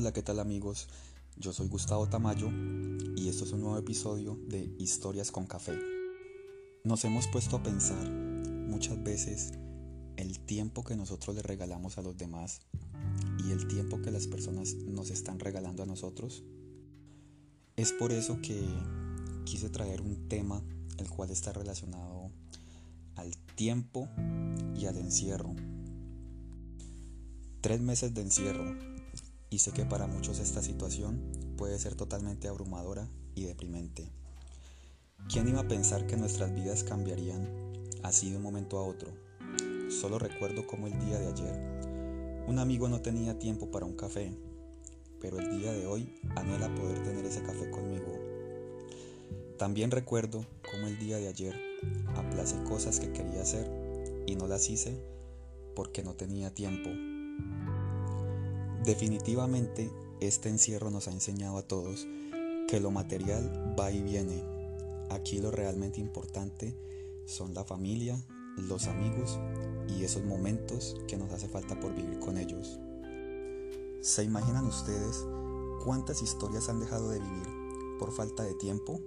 Hola, ¿qué tal amigos? Yo soy Gustavo Tamayo y esto es un nuevo episodio de Historias con Café. Nos hemos puesto a pensar muchas veces el tiempo que nosotros le regalamos a los demás y el tiempo que las personas nos están regalando a nosotros. Es por eso que quise traer un tema el cual está relacionado al tiempo y al encierro. Tres meses de encierro y sé que para muchos esta situación puede ser totalmente abrumadora y deprimente. ¿Quién iba a pensar que nuestras vidas cambiarían así de un momento a otro? Solo recuerdo como el día de ayer, un amigo no tenía tiempo para un café, pero el día de hoy anhela poder tener ese café conmigo. También recuerdo como el día de ayer aplacé cosas que quería hacer y no las hice porque no tenía tiempo Definitivamente, este encierro nos ha enseñado a todos que lo material va y viene. Aquí lo realmente importante son la familia, los amigos y esos momentos que nos hace falta por vivir con ellos. ¿Se imaginan ustedes cuántas historias han dejado de vivir por falta de tiempo?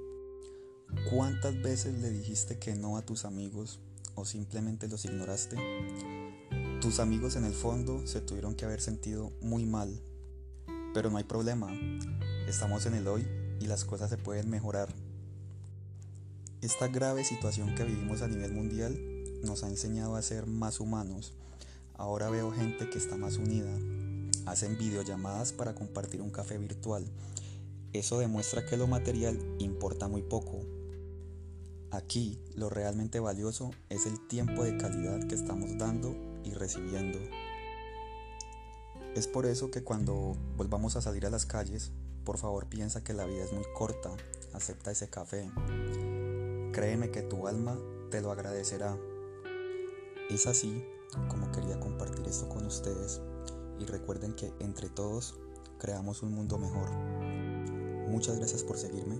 ¿Cuántas veces le dijiste que no a tus amigos o simplemente los ignoraste? Tus amigos en el fondo se tuvieron que haber sentido muy mal, pero no hay problema, estamos en el hoy y las cosas se pueden mejorar. Esta grave situación que vivimos a nivel mundial nos ha enseñado a ser más humanos. Ahora veo gente que está más unida, hacen videollamadas para compartir un café virtual. Eso demuestra que lo material importa muy poco. Aquí lo realmente valioso es el tiempo de calidad que estamos dando y recibiendo. Es por eso que cuando volvamos a salir a las calles, por favor piensa que la vida es muy corta, acepta ese café. Créeme que tu alma te lo agradecerá. Es así como quería compartir esto con ustedes y recuerden que entre todos creamos un mundo mejor. Muchas gracias por seguirme.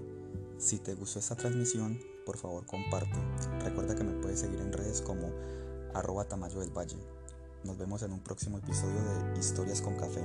Si te gustó esta transmisión, por favor comparte. Recuerda que me puedes seguir en redes como arroba Tamayo del Valle. Nos vemos en un próximo episodio de Historias con Café.